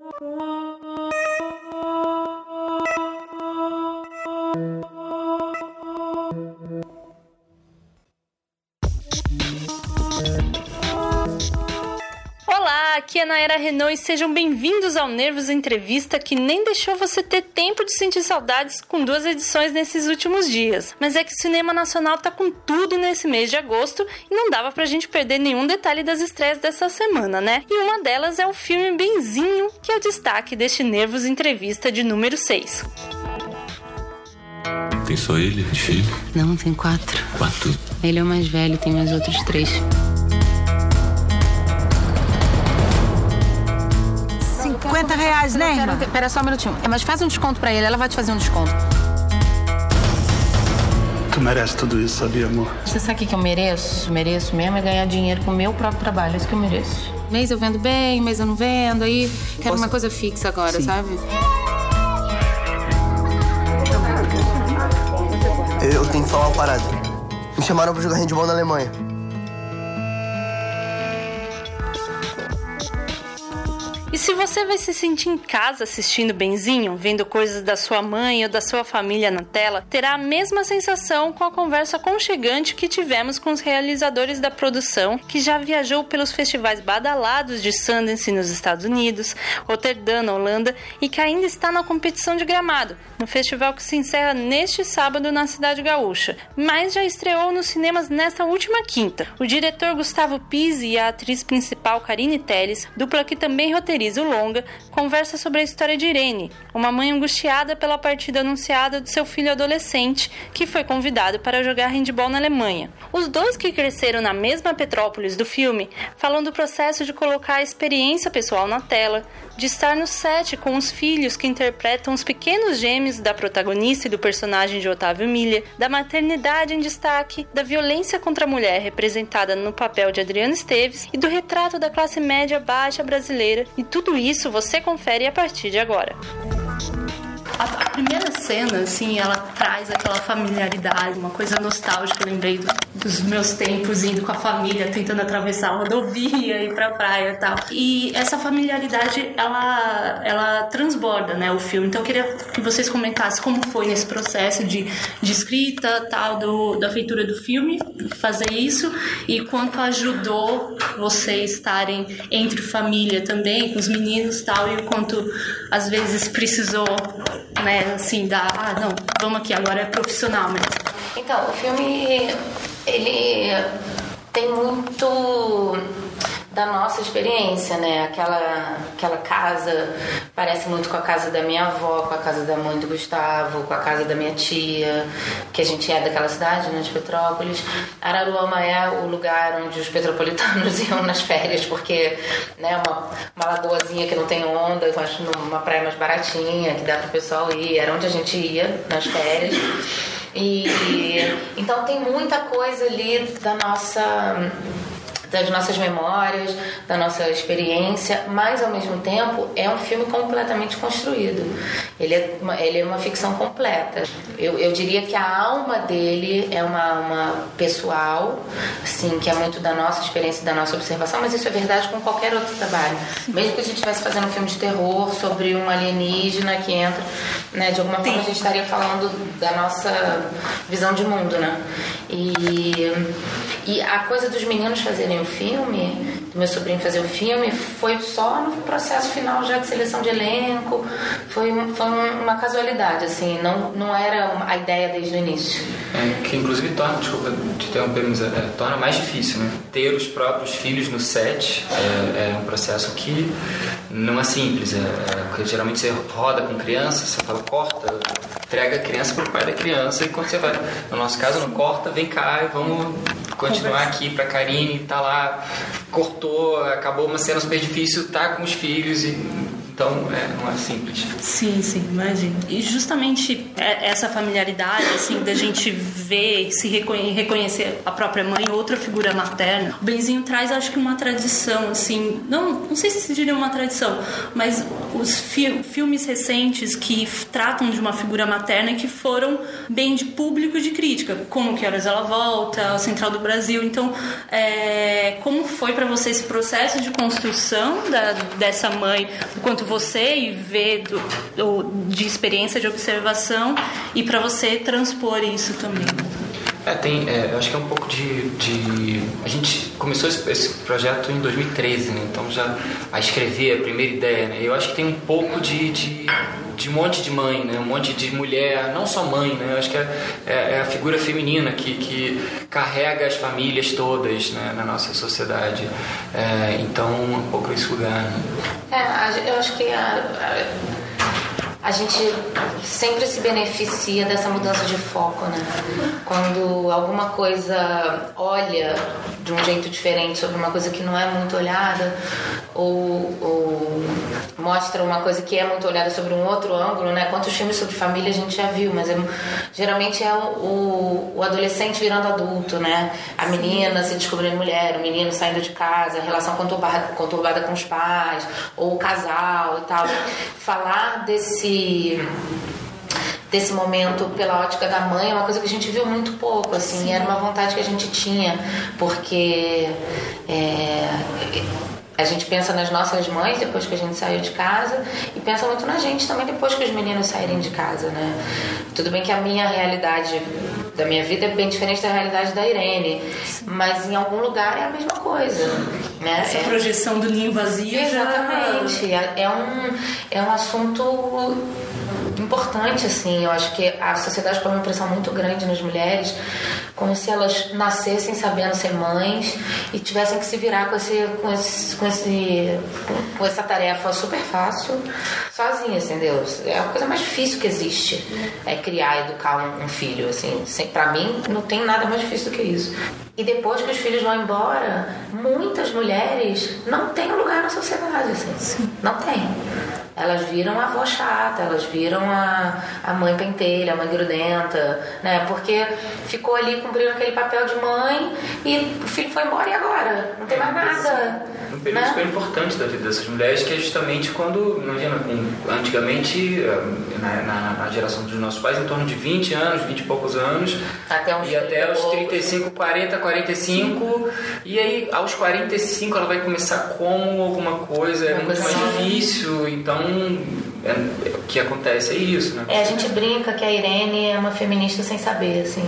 Oh. Aqui é Naira Renault e sejam bem-vindos ao Nervos Entrevista que nem deixou você ter tempo de sentir saudades com duas edições nesses últimos dias. Mas é que o cinema nacional tá com tudo nesse mês de agosto e não dava pra gente perder nenhum detalhe das estreias dessa semana, né? E uma delas é o filme Benzinho, que é o destaque deste Nervos Entrevista de número 6. Tem só ele de filho? Não, tem quatro. Quatro? Ele é o mais velho, tem mais outros três. 50 reais, né, irmã? Pera só um minutinho. É, mas faz um desconto pra ele, ela vai te fazer um desconto. Tu merece tudo isso, sabia, amor? Você sabe o que que eu mereço? Mereço mesmo é ganhar dinheiro com o meu próprio trabalho. É isso que eu mereço. Mês eu vendo bem, mês eu não vendo. Aí quero Posso- uma coisa fixa agora, Sim. sabe? Eu tenho que falar uma parada. Me chamaram pra jogar handball na Alemanha. E se você vai se sentir em casa assistindo Benzinho, vendo coisas da sua mãe ou da sua família na tela, terá a mesma sensação com a conversa aconchegante que tivemos com os realizadores da produção, que já viajou pelos festivais badalados de Sundance nos Estados Unidos, Rotterdam na Holanda e que ainda está na competição de Gramado, no festival que se encerra neste sábado na cidade gaúcha, mas já estreou nos cinemas nesta última quinta. O diretor Gustavo Pizzi e a atriz principal Karine Telles, dupla que também roteiriza o longa, conversa sobre a história de Irene, uma mãe angustiada pela partida anunciada do seu filho adolescente, que foi convidado para jogar handball na Alemanha. Os dois que cresceram na mesma Petrópolis do filme falam do processo de colocar a experiência pessoal na tela, de estar no set com os filhos que interpretam os pequenos gêmeos da protagonista e do personagem de Otávio Milha, da maternidade em destaque, da violência contra a mulher representada no papel de Adriana Esteves e do retrato da classe média baixa brasileira. E tudo isso você confere a partir de agora. A, a primeira cena, assim, ela traz aquela familiaridade, uma coisa nostálgica. Eu lembrei do- dos meus tempos indo com a família, tentando atravessar a rodovia ir pra praia e tal. E essa familiaridade, ela, ela transborda, né, o filme. Então eu queria que vocês comentassem como foi nesse processo de, de escrita, tal, do, da feitura do filme, fazer isso, e quanto ajudou vocês estarem entre família também, com os meninos tal, e o quanto às vezes precisou, né, assim, dar, ah, não, vamos aqui, agora é profissional mesmo. Então, o filme, ele tem muito da nossa experiência, né? Aquela, aquela casa parece muito com a casa da minha avó, com a casa da mãe do Gustavo, com a casa da minha tia, que a gente é daquela cidade, né, de Petrópolis. Araruama é o lugar onde os petropolitanos iam nas férias, porque né, uma, uma lagoazinha que não tem onda, numa praia mais baratinha, que dá pro pessoal ir, era onde a gente ia nas férias. E então tem muita coisa ali da nossa das nossas memórias, da nossa experiência, mas ao mesmo tempo é um filme completamente construído. Ele é uma, ele é uma ficção completa. Eu, eu diria que a alma dele é uma, uma pessoal, assim, que é muito da nossa experiência, da nossa observação, mas isso é verdade com qualquer outro trabalho. Mesmo que a gente estivesse fazendo um filme de terror sobre um alienígena que entra, né, de alguma forma a gente estaria falando da nossa visão de mundo, né? E, e a coisa dos meninos fazerem o filme, do meu sobrinho fazer o filme, foi só no processo final já de seleção de elenco, foi, foi um- uma casualidade, assim, não, não era a ideia desde o início. É, que inclusive torna, desculpa te interromper, mas é, torna mais difícil, né? Ter os próprios filhos no set é, é um processo que não é simples, é, é, porque geralmente você roda com criança, você fala corta, entrega a criança pro pai da criança e quando você vai, no nosso caso não corta, vem cá e vamos continuar aqui pra Karine, tá lá, cortou, acabou uma cena super difícil, tá com os filhos e então é, não é simples. Sim, sim, imagino. E justamente é- essa familiaridade, assim, da gente ver, se reconhe- reconhecer a própria mãe, outra figura materna. O Benzinho traz, acho que, uma tradição, assim, não, não sei se diria uma tradição, mas os fi- filmes recentes que tratam de uma figura materna que foram bem de público e de crítica, como Que Horas Ela Volta, Central do Brasil. Então, é, como foi para você esse processo de construção da- dessa mãe, quanto você e ver do, do, de experiência de observação e para você transpor isso também. É, tem, é, acho que é um pouco de, de... A gente começou esse, esse, projeto em 2013, né? Então já a escrever, a primeira ideia, né? Eu acho que tem um pouco de, de, de um monte de mãe, né? Um monte de mulher, não só mãe, né? Eu acho que é, é, é a figura feminina que, que carrega as famílias todas né? na nossa sociedade. É, então, um pouco esse lugar, né? É, eu acho que a, a a gente sempre se beneficia dessa mudança de foco, né? Quando alguma coisa olha de um jeito diferente sobre uma coisa que não é muito olhada, ou, ou mostra uma coisa que é muito olhada sobre um outro ângulo, né? Quantos filmes sobre família a gente já viu, mas é, geralmente é o, o, adolescente virando adulto, né? A menina se descobrindo mulher, o menino saindo de casa, a relação conturbada, conturbada com os pais, ou o casal e tal. Falar desse desse momento pela ótica da mãe é uma coisa que a gente viu muito pouco, assim, Sim. era uma vontade que a gente tinha, porque é, a gente pensa nas nossas mães depois que a gente saiu de casa e pensa muito na gente também depois que os meninos saírem de casa, né? Tudo bem que a minha realidade da minha vida é bem diferente da realidade da Irene, mas em algum lugar é a mesma coisa, né? Essa é... projeção do ninho vazio Exatamente. Já... É, é um, é um assunto importante, assim. Eu acho que a sociedade põe uma pressão muito grande nas mulheres, como se elas nascessem sabendo ser mães e tivessem que se virar com, esse, com, esse, com, esse, com essa tarefa super fácil, sozinhas, entendeu? É a coisa mais difícil que existe, é criar, educar um, um filho, assim. Pra mim, não tem nada mais difícil do que isso. E depois que os filhos vão embora, muitas mulheres não têm lugar na sociedade, assim. Sim. Não tem. Elas viram a avó chata, elas viram a, a mãe pentelha, a mãe grudenta, né? Porque ficou ali cumprindo aquele papel de mãe e o filho foi embora e agora? Não tem mais nada. Um período né? super importante da vida dessas mulheres que é justamente quando, imagina, antigamente, eh, na, na, geração dos nossos pais, em torno de 20 anos, 20 e poucos anos. Até e até os 35, 40, 45. E aí, aos 45, ela vai começar como alguma coisa, é muito mais difícil. Então, é, o que acontece é isso, né? É, a gente brinca que a Irene é uma feminista sem saber, assim.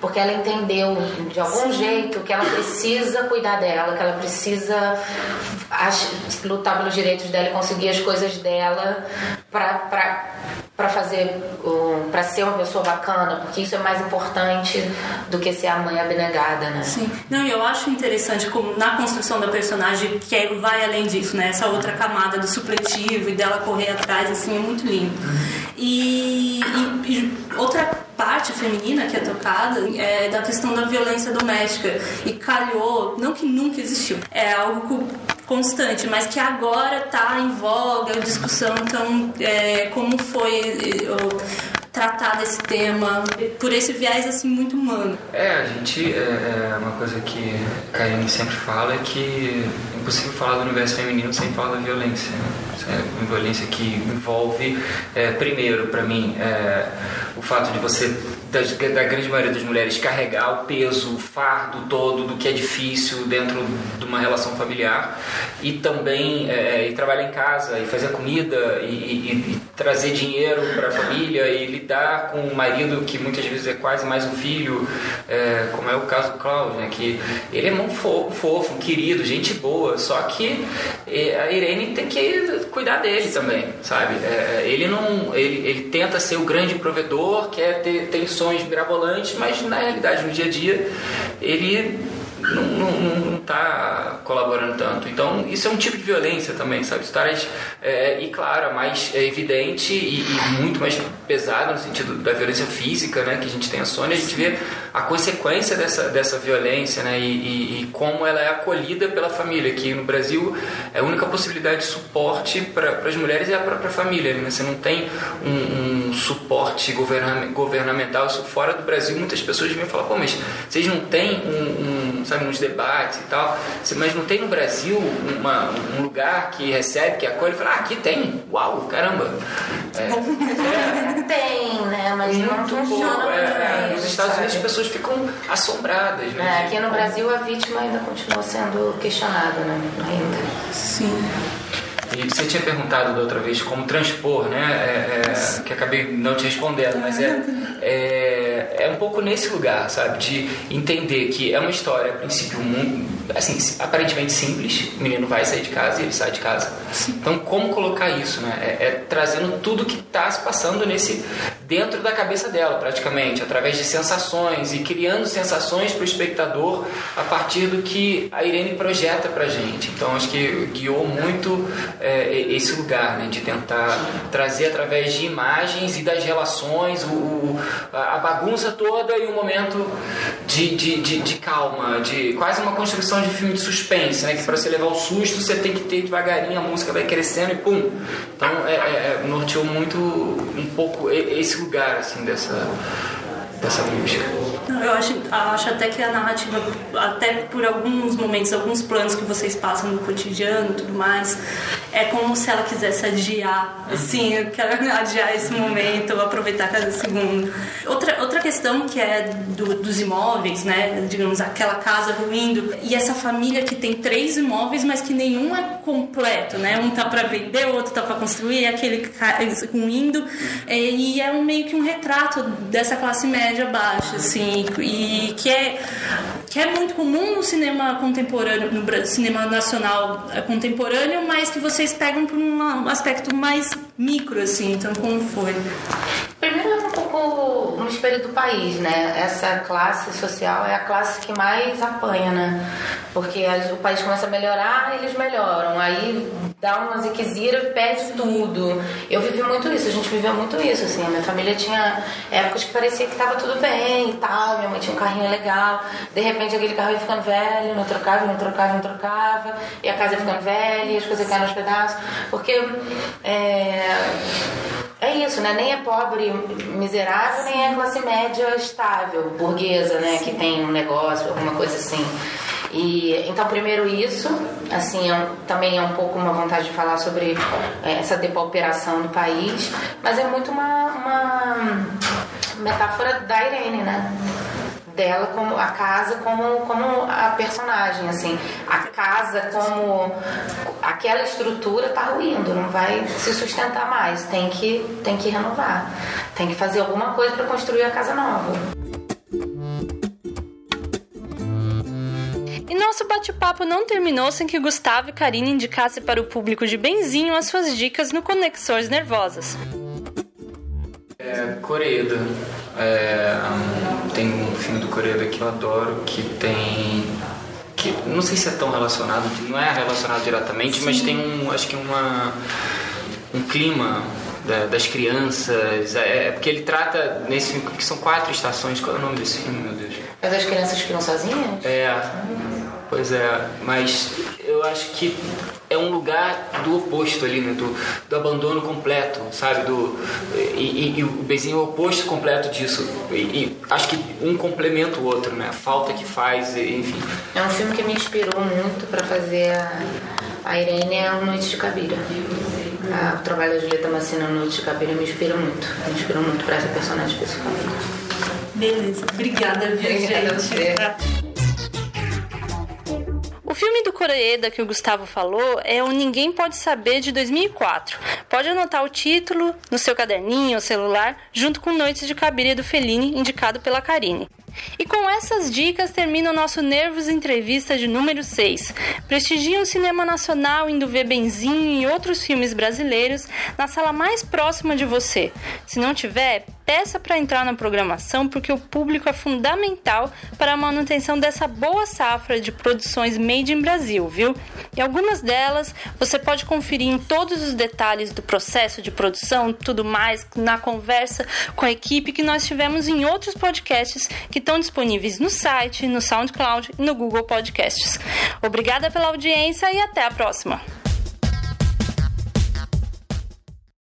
Porque ela entendeu, de algum Sim. jeito, que ela precisa cuidar dela, que ela precisa lutar pelos direitos dela e conseguir as coisas dela pra, pra, pra fazer, pra ser uma pessoa bacana, porque isso é mais importante do que ser a mãe abnegada, né? Sim. Não, eu acho interessante como na construção da personagem, que vai além disso, né? Essa outra camada do supletivo e dela correr atrás, assim, é muito lindo. E, e, e outra parte feminina que é tocada é da questão da violência doméstica. E calhou, não que nunca existiu, é algo constante, mas que agora está em voga, discussão, então é, como foi tratar desse tema por esse viés assim muito humano. É, a gente é, é uma coisa que a Karine sempre fala é que é impossível falar do universo feminino sem falar da violência. Né? É uma violência que envolve, é, primeiro, para mim, é, o fato de você da, grande maioria das mulheres carregar o peso, o fardo todo do que é difícil dentro de uma relação familiar e também é, trabalhar em casa e fazer comida e, e, e trazer dinheiro para a família e lidar com um marido que muitas vezes é quase mais um filho, é, como é o caso do Cláudio, né, que ele é muito fofo, fofo, querido, gente boa, só que é, a Irene tem que cuidar dele também, sabe? É, ele não, ele, ele tenta ser o grande provedor, quer ter, ter sonhos mirabolantes, mas na realidade, no dia a dia, ele não está colaborando tanto. Então, isso é um tipo de violência também, sabe? Histórias, é, e claro, mais é, evidente e, e, muito mais pesada no sentido da violência física, né? Que a gente tem a Sônia, a gente vê a consequência dessa, dessa violência, né? E, e, e como ela é acolhida pela família, que no Brasil é a única possibilidade de suporte para as mulheres é a própria família, né? Você não tem um, um suporte governamental, isso fora do Brasil, muitas pessoas vêm falar, pô, mas vocês não têm um, um sabe, nos debates e tal. Mas não tem no Brasil uma, um lugar que recebe, que acolhe e fala, ah, aqui tem. Uau, caramba. É, é, tem, né? Mas não funciona pouco, é, Nos Estados sabe? Unidos as pessoas ficam assombradas, né? É, aqui no Brasil a vítima ainda continua sendo questionada, né? Ainda. Sim. E você tinha perguntado da outra vez como transpor, né? É, é, que acabei não te respondendo, mas é, é, é um pouco nesse lugar, sabe? De entender que é uma história, a princípio, muito, assim, aparentemente simples. O menino vai sair de casa e ele sai de casa. Então, como colocar isso, né? É, é trazendo tudo que está se passando nesse dentro da cabeça dela, praticamente, através de sensações e criando sensações para o espectador a partir do que a Irene projeta para gente. Então, acho que guiou muito é, esse lugar, né? De tentar trazer através de imagens e das relações o a bagunça toda e um momento de, de, de, de, calma, de quase uma construção de filme de suspense, né? Que para você levar o susto você tem que ter devagarinho, a música vai crescendo e pum. Então é, é, é norteou muito um pouco esse lugar assim dessa dessa música. Eu acho, acho até que a narrativa, até por alguns momentos, alguns planos que vocês passam no cotidiano e tudo mais, é como se ela quisesse adiar, assim, eu quero adiar esse momento, aproveitar cada segundo. Outra questão que é do, dos imóveis, né, digamos, aquela casa ruindo, e essa família que tem três imóveis, mas que nenhum é completo, né, um tá para vender, o outro tá para construir, aquele ruindo, e é um, meio que um retrato dessa classe média baixa, assim, e que é, que é muito comum no cinema contemporâneo, no cinema nacional é, contemporâneo, mas que vocês pegam por um aspecto mais micro, assim, então como foi? Primeiro é um pouco um espelho do país, né? Essa classe social é a classe que mais apanha, né? Porque o país começa a melhorar, eles melhoram. Aí dá uma ziquezira perde tudo. Eu vivi muito isso, a gente viveu muito isso, assim. A minha família tinha épocas que parecia que estava tudo bem e tal. Minha mãe tinha um carrinho legal. De repente aquele carro ia ficando velho, não trocava, não trocava, não trocava. E a casa ia ficando velha, e as coisas caindo aos pedaços. Porque é, é isso, né? Nem é pobre miserável, nem é classe média estável, burguesa, né? Que tem um negócio, alguma coisa assim. E então primeiro isso, assim, é, também é um pouco uma vontade de falar sobre é, essa depauperação no país, mas é muito uma, uma metáfora da Irene, né? dela como a casa como como a personagem assim. A casa como aquela estrutura tá ruindo não vai se sustentar mais. Tem que tem que renovar. Tem que fazer alguma coisa para construir a casa nova. E nosso bate-papo não terminou sem que Gustavo e Karine indicassem para o público de Benzinho as suas dicas no Conexões Nervosas. É, Coreeda. É, tem um filme do Coreeda que eu adoro que tem. que não sei se é tão relacionado, não é relacionado diretamente, Sim. mas tem um. acho que uma. um clima das crianças. É, é, porque ele trata nesse filme que são quatro estações. Qual é o nome desse filme, meu Deus? É das crianças que não sozinhas? É. Pois é, mas eu acho que é um lugar do oposto ali, né? Do, do abandono completo, sabe? Do, e, e, e o Bezinho é o oposto completo disso. E, e, acho que um complementa o outro, né? A falta que faz, enfim. É um filme que me inspirou muito para fazer a, a Irene é o Noite de Cabira. A, o trabalho da Julieta Massina no Noite de Cabira me inspirou muito. Me inspirou muito para essa personagem especificamente. Beleza, obrigada, viu, Obrigada gente? Filme do Coreeda que o Gustavo falou é o Ninguém Pode Saber de 2004. Pode anotar o título no seu caderninho ou celular, junto com Noites de Cabiria do Fellini, indicado pela Karine. E com essas dicas termina o nosso Nervos Entrevista de número 6. Prestigie o cinema nacional indo ver Benzinho e outros filmes brasileiros na sala mais próxima de você. Se não tiver, peça para entrar na programação porque o público é fundamental para a manutenção dessa boa safra de produções made in Brasil, viu? E algumas delas você pode conferir em todos os detalhes do processo de produção, tudo mais, na conversa com a equipe que nós tivemos em outros podcasts que estão disponíveis no site, no SoundCloud e no Google Podcasts. Obrigada pela audiência e até a próxima!